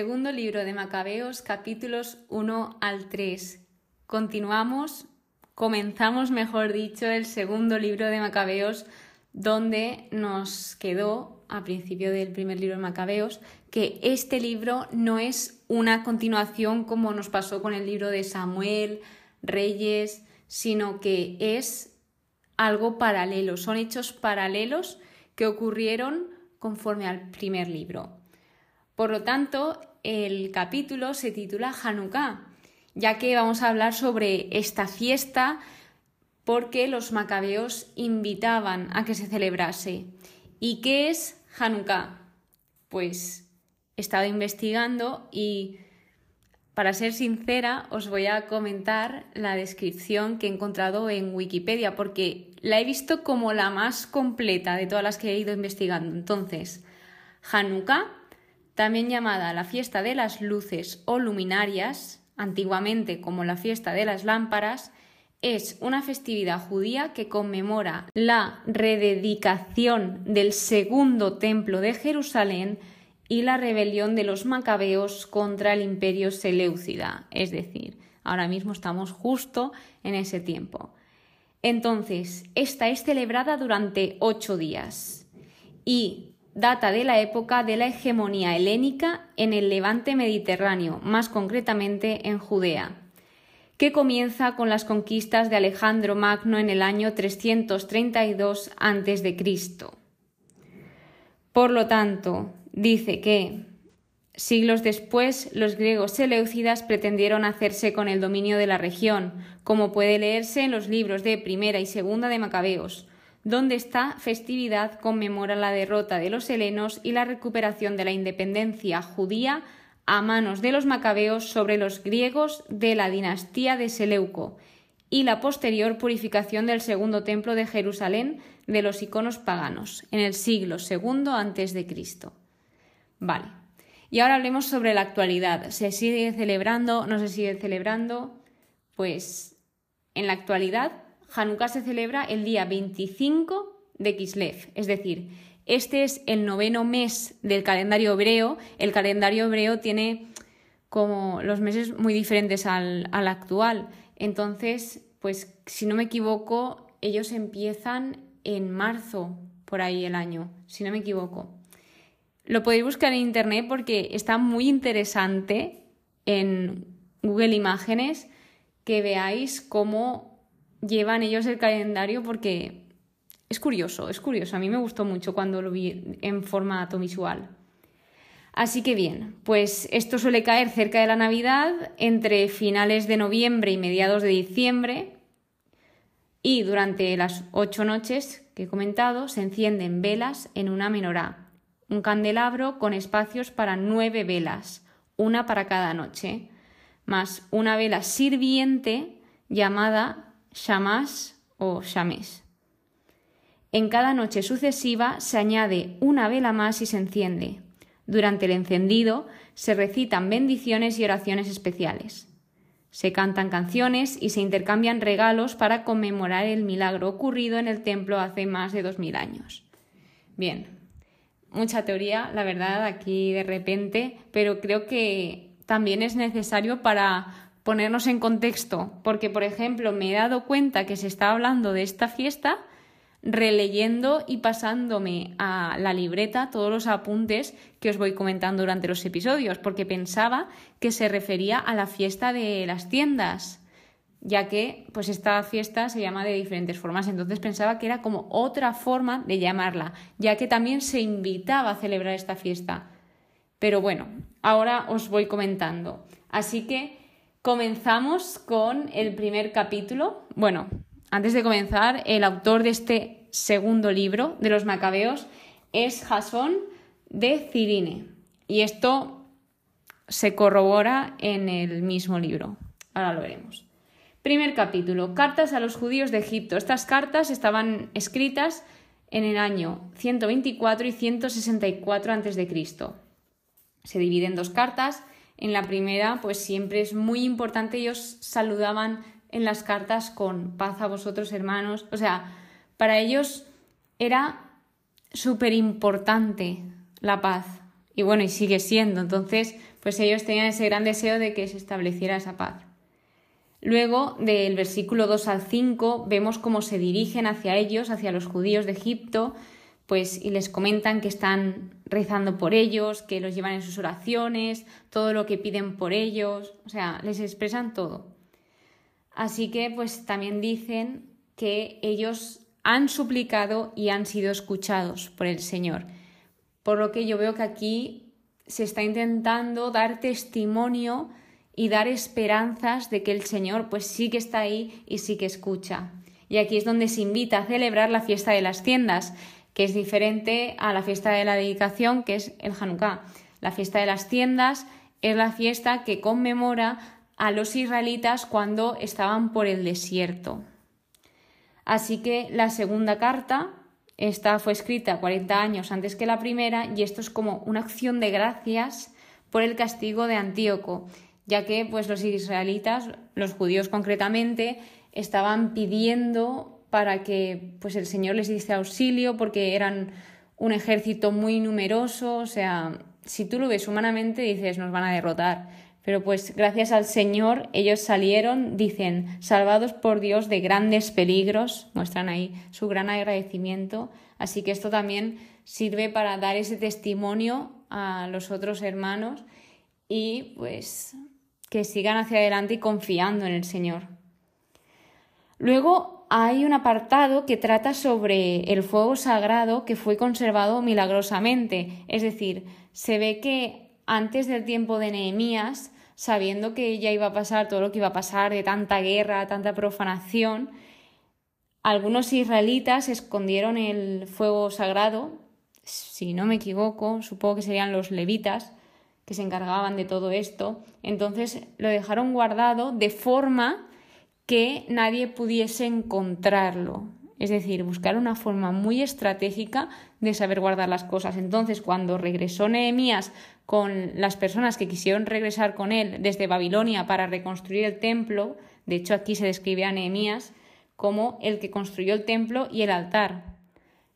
Segundo libro de Macabeos, capítulos 1 al 3. Continuamos, comenzamos, mejor dicho, el segundo libro de Macabeos, donde nos quedó, a principio del primer libro de Macabeos, que este libro no es una continuación como nos pasó con el libro de Samuel, Reyes, sino que es algo paralelo, son hechos paralelos que ocurrieron conforme al primer libro. Por lo tanto, el capítulo se titula Hanukkah, ya que vamos a hablar sobre esta fiesta porque los macabeos invitaban a que se celebrase. ¿Y qué es Hanukkah? Pues he estado investigando y para ser sincera, os voy a comentar la descripción que he encontrado en Wikipedia, porque la he visto como la más completa de todas las que he ido investigando. Entonces, Hanukkah también llamada la fiesta de las luces o luminarias, antiguamente como la fiesta de las lámparas, es una festividad judía que conmemora la rededicación del segundo templo de Jerusalén y la rebelión de los macabeos contra el imperio seleucida, es decir, ahora mismo estamos justo en ese tiempo. Entonces, esta es celebrada durante ocho días y data de la época de la hegemonía helénica en el levante mediterráneo, más concretamente en Judea, que comienza con las conquistas de Alejandro Magno en el año 332 a.C. Por lo tanto, dice que siglos después los griegos seleucidas pretendieron hacerse con el dominio de la región, como puede leerse en los libros de Primera y Segunda de Macabeos, donde esta festividad conmemora la derrota de los helenos y la recuperación de la independencia judía a manos de los macabeos sobre los griegos de la dinastía de Seleuco y la posterior purificación del segundo templo de Jerusalén de los iconos paganos en el siglo II antes de Cristo. Vale. Y ahora hablemos sobre la actualidad. ¿Se sigue celebrando? ¿No se sigue celebrando? Pues en la actualidad Hanukkah se celebra el día 25 de Kislev, es decir, este es el noveno mes del calendario hebreo. El calendario hebreo tiene como los meses muy diferentes al, al actual. Entonces, pues si no me equivoco, ellos empiezan en marzo, por ahí el año, si no me equivoco. Lo podéis buscar en internet porque está muy interesante en Google Imágenes que veáis cómo llevan ellos el calendario porque es curioso, es curioso. A mí me gustó mucho cuando lo vi en formato visual. Así que bien, pues esto suele caer cerca de la Navidad, entre finales de noviembre y mediados de diciembre, y durante las ocho noches que he comentado se encienden velas en una menorá, un candelabro con espacios para nueve velas, una para cada noche, más una vela sirviente llamada Shamash o Shamesh. En cada noche sucesiva se añade una vela más y se enciende. Durante el encendido se recitan bendiciones y oraciones especiales. Se cantan canciones y se intercambian regalos para conmemorar el milagro ocurrido en el templo hace más de dos mil años. Bien, mucha teoría, la verdad, aquí de repente, pero creo que también es necesario para ponernos en contexto, porque por ejemplo me he dado cuenta que se está hablando de esta fiesta releyendo y pasándome a la libreta todos los apuntes que os voy comentando durante los episodios, porque pensaba que se refería a la fiesta de las tiendas, ya que pues esta fiesta se llama de diferentes formas, entonces pensaba que era como otra forma de llamarla, ya que también se invitaba a celebrar esta fiesta. Pero bueno, ahora os voy comentando. Así que Comenzamos con el primer capítulo. Bueno, antes de comenzar, el autor de este segundo libro de los Macabeos es Jasón de Cirine. Y esto se corrobora en el mismo libro. Ahora lo veremos. Primer capítulo, cartas a los judíos de Egipto. Estas cartas estaban escritas en el año 124 y 164 a.C. Se dividen en dos cartas en la primera, pues siempre es muy importante, ellos saludaban en las cartas con paz a vosotros hermanos, o sea, para ellos era súper importante la paz. y bueno, y sigue siendo. Entonces, pues ellos tenían ese gran deseo de que se estableciera esa paz. Luego, del versículo 2 al 5, vemos cómo se dirigen hacia ellos, hacia los judíos de Egipto, pues y les comentan que están rezando por ellos, que los llevan en sus oraciones, todo lo que piden por ellos, o sea, les expresan todo. Así que pues también dicen que ellos han suplicado y han sido escuchados por el Señor. Por lo que yo veo que aquí se está intentando dar testimonio y dar esperanzas de que el Señor pues sí que está ahí y sí que escucha. Y aquí es donde se invita a celebrar la fiesta de las tiendas, que es diferente a la fiesta de la dedicación, que es el Hanukkah. La fiesta de las tiendas es la fiesta que conmemora a los israelitas cuando estaban por el desierto. Así que la segunda carta, esta fue escrita 40 años antes que la primera, y esto es como una acción de gracias por el castigo de Antíoco, ya que pues los israelitas, los judíos concretamente, estaban pidiendo para que pues el Señor les diese auxilio porque eran un ejército muy numeroso, o sea, si tú lo ves humanamente dices nos van a derrotar, pero pues gracias al Señor ellos salieron, dicen, salvados por Dios de grandes peligros, muestran ahí su gran agradecimiento, así que esto también sirve para dar ese testimonio a los otros hermanos y pues que sigan hacia adelante y confiando en el Señor. Luego hay un apartado que trata sobre el fuego sagrado que fue conservado milagrosamente. Es decir, se ve que antes del tiempo de Nehemías, sabiendo que ya iba a pasar todo lo que iba a pasar de tanta guerra, tanta profanación, algunos israelitas escondieron el fuego sagrado, si no me equivoco, supongo que serían los levitas que se encargaban de todo esto, entonces lo dejaron guardado de forma que nadie pudiese encontrarlo. Es decir, buscar una forma muy estratégica de saber guardar las cosas. Entonces, cuando regresó Nehemías con las personas que quisieron regresar con él desde Babilonia para reconstruir el templo, de hecho aquí se describe a Nehemías como el que construyó el templo y el altar.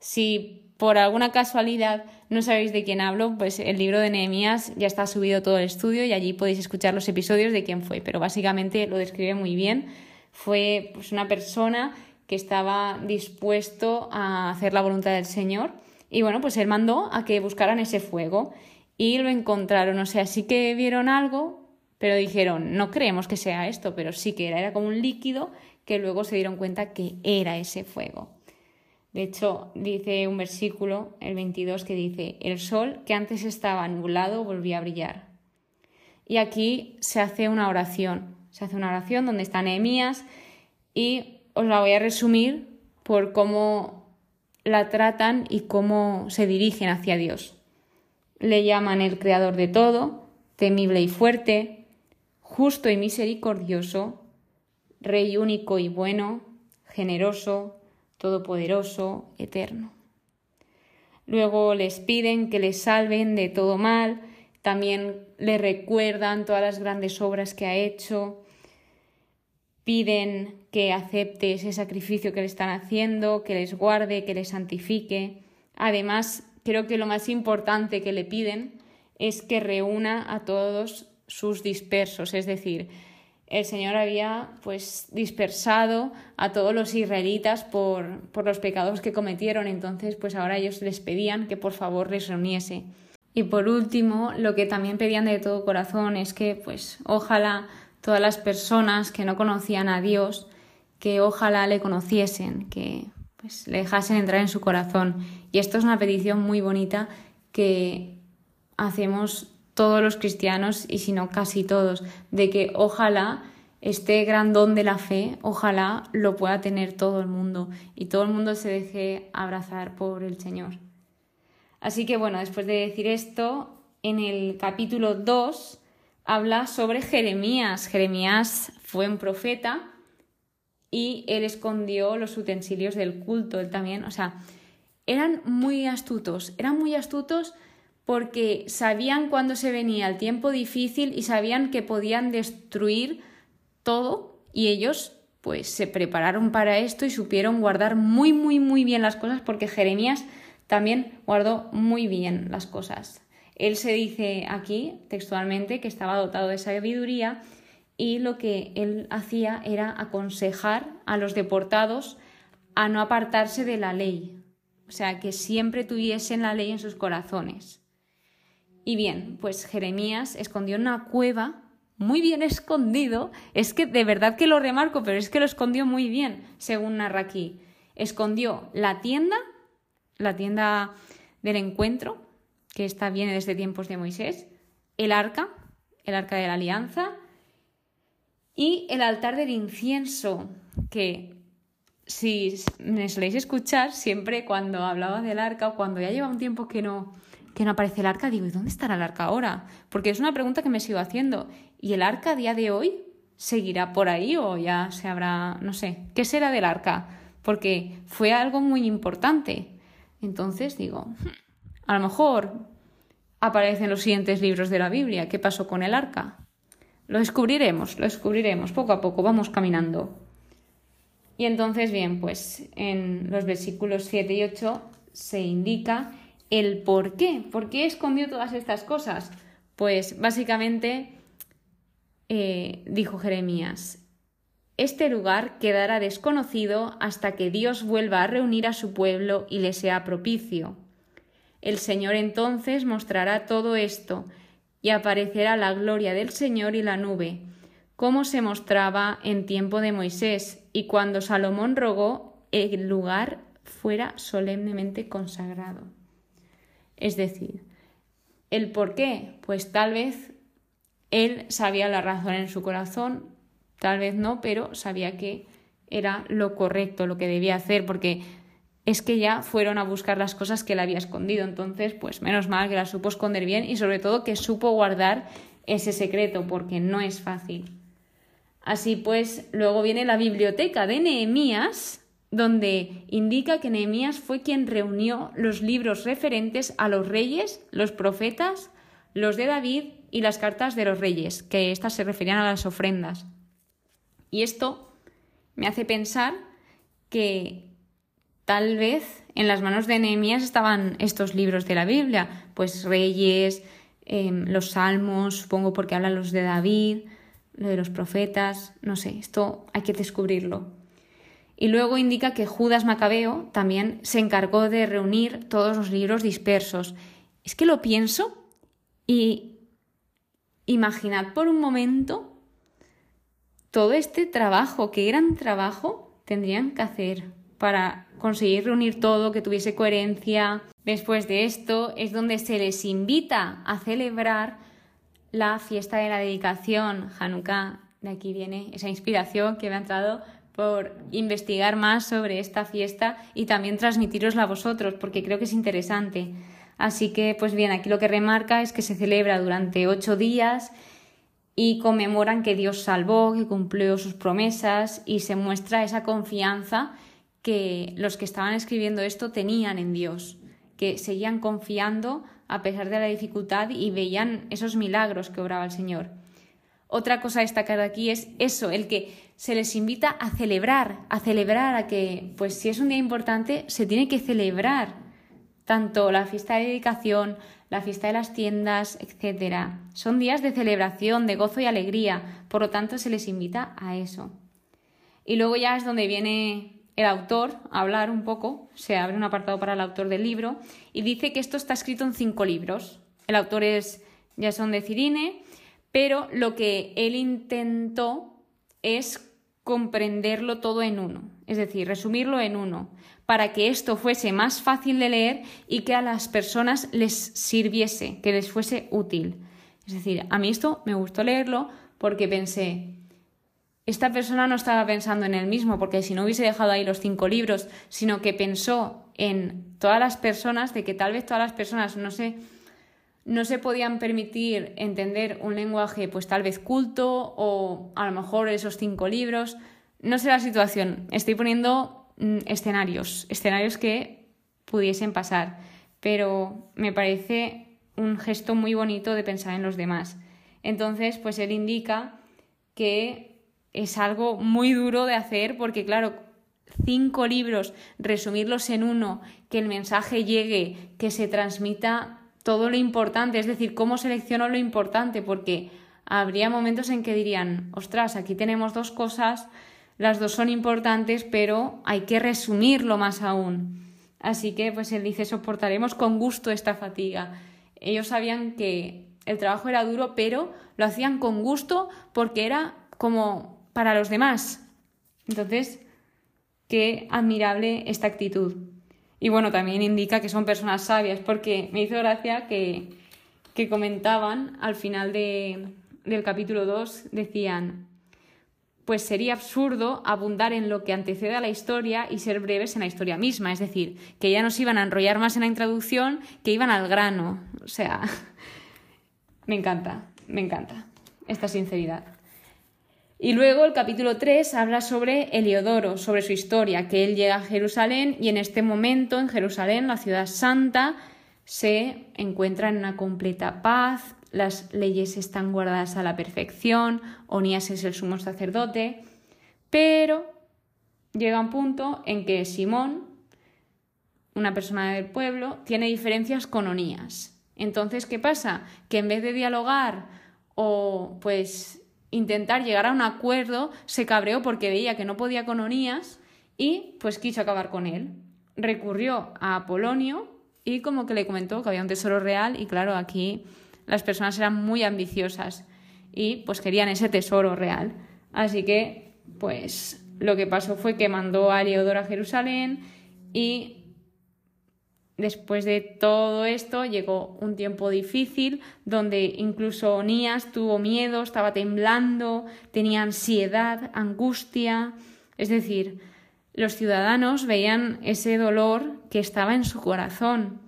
Si por alguna casualidad no sabéis de quién hablo, pues el libro de Nehemías ya está subido todo el estudio y allí podéis escuchar los episodios de quién fue, pero básicamente lo describe muy bien fue pues, una persona que estaba dispuesto a hacer la voluntad del Señor y bueno, pues él mandó a que buscaran ese fuego y lo encontraron, o sea, sí que vieron algo, pero dijeron, no creemos que sea esto, pero sí que era, era como un líquido que luego se dieron cuenta que era ese fuego. De hecho, dice un versículo, el 22, que dice, el sol que antes estaba nublado volvió a brillar. Y aquí se hace una oración. Se hace una oración donde está Nehemías y os la voy a resumir por cómo la tratan y cómo se dirigen hacia Dios. Le llaman el creador de todo, temible y fuerte, justo y misericordioso, rey único y bueno, generoso, todopoderoso, eterno. Luego les piden que les salven de todo mal, también le recuerdan todas las grandes obras que ha hecho, piden que acepte ese sacrificio que le están haciendo, que les guarde, que les santifique. Además, creo que lo más importante que le piden es que reúna a todos sus dispersos, es decir, el Señor había pues dispersado a todos los israelitas por, por los pecados que cometieron, entonces pues ahora ellos les pedían que por favor les reuniese. Y por último, lo que también pedían de todo corazón es que pues ojalá todas las personas que no conocían a Dios, que ojalá le conociesen, que pues, le dejasen entrar en su corazón. Y esto es una petición muy bonita que hacemos todos los cristianos y si no casi todos, de que ojalá este gran don de la fe, ojalá lo pueda tener todo el mundo y todo el mundo se deje abrazar por el Señor. Así que bueno, después de decir esto, en el capítulo 2 habla sobre Jeremías. Jeremías fue un profeta y él escondió los utensilios del culto, él también, o sea, eran muy astutos, eran muy astutos porque sabían cuándo se venía el tiempo difícil y sabían que podían destruir todo y ellos pues se prepararon para esto y supieron guardar muy muy muy bien las cosas porque Jeremías también guardó muy bien las cosas. Él se dice aquí textualmente que estaba dotado de sabiduría y lo que él hacía era aconsejar a los deportados a no apartarse de la ley, o sea, que siempre tuviesen la ley en sus corazones. Y bien, pues Jeremías escondió una cueva, muy bien escondido, es que de verdad que lo remarco, pero es que lo escondió muy bien, según narra aquí. Escondió la tienda, la tienda del encuentro, que esta viene desde tiempos de Moisés, el arca, el arca de la alianza, y el altar del incienso, que si me soléis escuchar, siempre cuando hablaba del arca o cuando ya lleva un tiempo que no, que no aparece el arca, digo, ¿y dónde estará el arca ahora? Porque es una pregunta que me sigo haciendo. ¿Y el arca a día de hoy seguirá por ahí o ya se habrá, no sé, qué será del arca? Porque fue algo muy importante. Entonces digo, hmm, a lo mejor aparecen los siguientes libros de la Biblia. ¿Qué pasó con el arca? Lo descubriremos, lo descubriremos, poco a poco, vamos caminando. Y entonces, bien, pues en los versículos 7 y 8 se indica el por qué, por qué escondió todas estas cosas. Pues básicamente eh, dijo Jeremías, este lugar quedará desconocido hasta que Dios vuelva a reunir a su pueblo y le sea propicio. El Señor entonces mostrará todo esto, y aparecerá la gloria del Señor y la nube, como se mostraba en tiempo de Moisés, y cuando Salomón rogó el lugar fuera solemnemente consagrado. Es decir, ¿el por qué? Pues tal vez él sabía la razón en su corazón, tal vez no, pero sabía que era lo correcto, lo que debía hacer, porque es que ya fueron a buscar las cosas que él había escondido. Entonces, pues menos mal que las supo esconder bien y sobre todo que supo guardar ese secreto, porque no es fácil. Así pues, luego viene la biblioteca de Nehemías, donde indica que Nehemías fue quien reunió los libros referentes a los reyes, los profetas, los de David y las cartas de los reyes, que éstas se referían a las ofrendas. Y esto me hace pensar que Tal vez en las manos de Nehemías estaban estos libros de la Biblia, pues Reyes, em, los Salmos, supongo porque hablan los de David, lo de los profetas, no sé, esto hay que descubrirlo. Y luego indica que Judas Macabeo también se encargó de reunir todos los libros dispersos. Es que lo pienso y imaginad por un momento todo este trabajo, qué gran trabajo tendrían que hacer para conseguir reunir todo, que tuviese coherencia. Después de esto es donde se les invita a celebrar la fiesta de la dedicación, Hanukkah. De aquí viene esa inspiración que me ha entrado por investigar más sobre esta fiesta y también transmitirosla a vosotros, porque creo que es interesante. Así que, pues bien, aquí lo que remarca es que se celebra durante ocho días y conmemoran que Dios salvó, que cumplió sus promesas y se muestra esa confianza que los que estaban escribiendo esto tenían en Dios, que seguían confiando a pesar de la dificultad y veían esos milagros que obraba el Señor. Otra cosa a destacar aquí es eso, el que se les invita a celebrar, a celebrar, a que, pues si es un día importante, se tiene que celebrar tanto la fiesta de dedicación, la fiesta de las tiendas, etc. Son días de celebración, de gozo y alegría, por lo tanto se les invita a eso. Y luego ya es donde viene el autor hablar un poco, se abre un apartado para el autor del libro y dice que esto está escrito en cinco libros. El autor es Jason de Cirine, pero lo que él intentó es comprenderlo todo en uno, es decir, resumirlo en uno, para que esto fuese más fácil de leer y que a las personas les sirviese, que les fuese útil. Es decir, a mí esto me gustó leerlo porque pensé, esta persona no estaba pensando en él mismo, porque si no hubiese dejado ahí los cinco libros, sino que pensó en todas las personas, de que tal vez todas las personas no se, no se podían permitir entender un lenguaje pues tal vez culto o a lo mejor esos cinco libros. No sé la situación, estoy poniendo mm, escenarios, escenarios que pudiesen pasar, pero me parece un gesto muy bonito de pensar en los demás. Entonces, pues él indica que es algo muy duro de hacer porque, claro, cinco libros, resumirlos en uno, que el mensaje llegue, que se transmita todo lo importante, es decir, cómo selecciono lo importante, porque habría momentos en que dirían, ostras, aquí tenemos dos cosas, las dos son importantes, pero hay que resumirlo más aún. Así que, pues él dice, soportaremos con gusto esta fatiga. Ellos sabían que el trabajo era duro, pero lo hacían con gusto porque era como para los demás. Entonces, qué admirable esta actitud. Y bueno, también indica que son personas sabias, porque me hizo gracia que, que comentaban al final de, del capítulo 2, decían, pues sería absurdo abundar en lo que antecede a la historia y ser breves en la historia misma, es decir, que ya nos iban a enrollar más en la introducción, que iban al grano. O sea, me encanta, me encanta esta sinceridad. Y luego el capítulo 3 habla sobre Heliodoro, sobre su historia, que él llega a Jerusalén y en este momento en Jerusalén, la ciudad santa, se encuentra en una completa paz, las leyes están guardadas a la perfección, Onías es el sumo sacerdote, pero llega un punto en que Simón, una persona del pueblo, tiene diferencias con Onías. Entonces, ¿qué pasa? Que en vez de dialogar o pues intentar llegar a un acuerdo, se cabreó porque veía que no podía con Onías y pues quiso acabar con él. Recurrió a Apolonio y como que le comentó que había un tesoro real y claro, aquí las personas eran muy ambiciosas y pues querían ese tesoro real. Así que pues lo que pasó fue que mandó a Leodoro a Jerusalén y Después de todo esto llegó un tiempo difícil donde incluso Onías tuvo miedo, estaba temblando, tenía ansiedad, angustia. Es decir, los ciudadanos veían ese dolor que estaba en su corazón.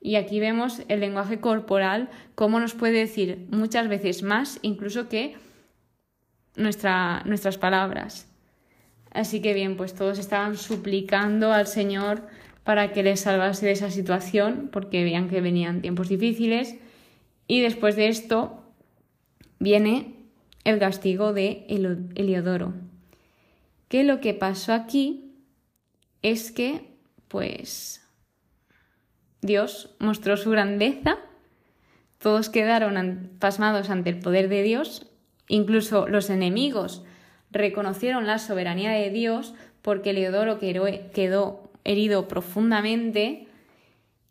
Y aquí vemos el lenguaje corporal, cómo nos puede decir muchas veces más incluso que nuestras palabras. Así que bien, pues todos estaban suplicando al Señor para que les salvase de esa situación, porque veían que venían tiempos difíciles. Y después de esto viene el castigo de Heliodoro. Que lo que pasó aquí es que, pues, Dios mostró su grandeza, todos quedaron pasmados ante el poder de Dios, incluso los enemigos reconocieron la soberanía de Dios porque Heliodoro quedó herido profundamente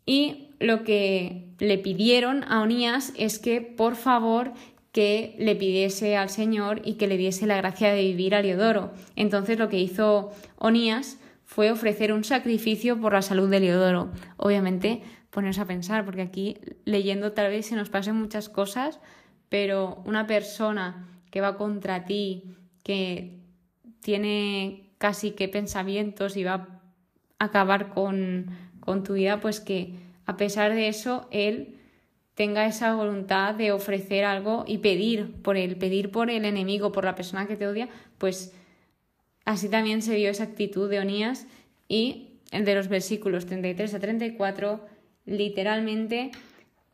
y lo que le pidieron a Onías es que por favor que le pidiese al Señor y que le diese la gracia de vivir a Leodoro. Entonces lo que hizo Onías fue ofrecer un sacrificio por la salud de Leodoro. Obviamente, ponerse a pensar, porque aquí leyendo tal vez se nos pasen muchas cosas, pero una persona que va contra ti, que tiene casi que pensamientos y va acabar con, con tu vida, pues que a pesar de eso, él tenga esa voluntad de ofrecer algo y pedir por él, pedir por el enemigo, por la persona que te odia, pues así también se vio esa actitud de Onías y el de los versículos 33 a 34, literalmente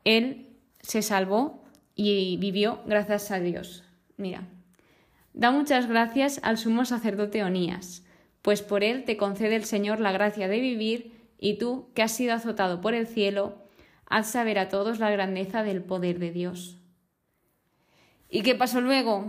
él se salvó y vivió gracias a Dios. Mira, da muchas gracias al sumo sacerdote Onías pues por él te concede el Señor la gracia de vivir, y tú, que has sido azotado por el cielo, haz saber a todos la grandeza del poder de Dios. ¿Y qué pasó luego?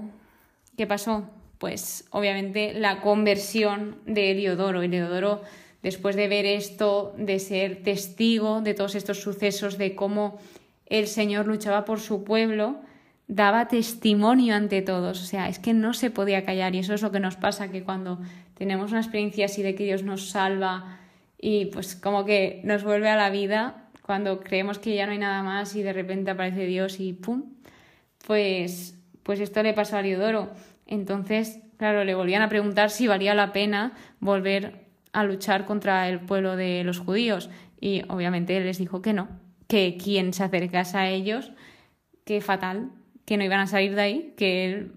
¿Qué pasó? Pues obviamente la conversión de Heliodoro. Heliodoro, después de ver esto, de ser testigo de todos estos sucesos, de cómo el Señor luchaba por su pueblo, daba testimonio ante todos. O sea, es que no se podía callar y eso es lo que nos pasa, que cuando tenemos una experiencia así de que Dios nos salva y pues como que nos vuelve a la vida cuando creemos que ya no hay nada más y de repente aparece Dios y ¡pum! Pues, pues esto le pasó a Liodoro. Entonces, claro, le volvían a preguntar si valía la pena volver a luchar contra el pueblo de los judíos y obviamente él les dijo que no, que quien se acercase a ellos, que fatal, que no iban a salir de ahí, que él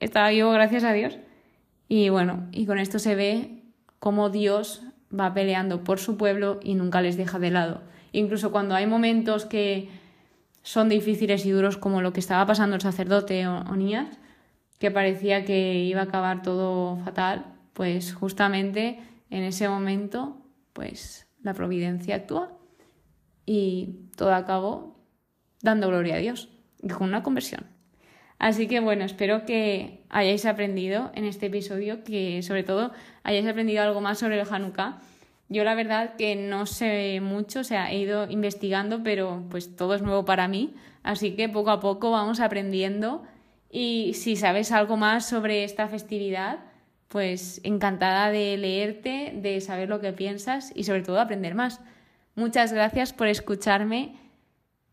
estaba vivo gracias a Dios y bueno, y con esto se ve cómo Dios va peleando por su pueblo y nunca les deja de lado. Incluso cuando hay momentos que son difíciles y duros como lo que estaba pasando el sacerdote Onías, que parecía que iba a acabar todo fatal, pues justamente en ese momento pues la providencia actúa y todo acabó dando gloria a Dios y con una conversión. Así que bueno, espero que hayáis aprendido en este episodio, que sobre todo hayáis aprendido algo más sobre el Hanukkah. Yo la verdad que no sé mucho, o sea, he ido investigando, pero pues todo es nuevo para mí, así que poco a poco vamos aprendiendo y si sabes algo más sobre esta festividad, pues encantada de leerte, de saber lo que piensas y sobre todo aprender más. Muchas gracias por escucharme.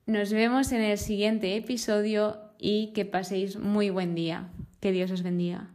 Nos vemos en el siguiente episodio y que paséis muy buen día. Que Dios os bendiga.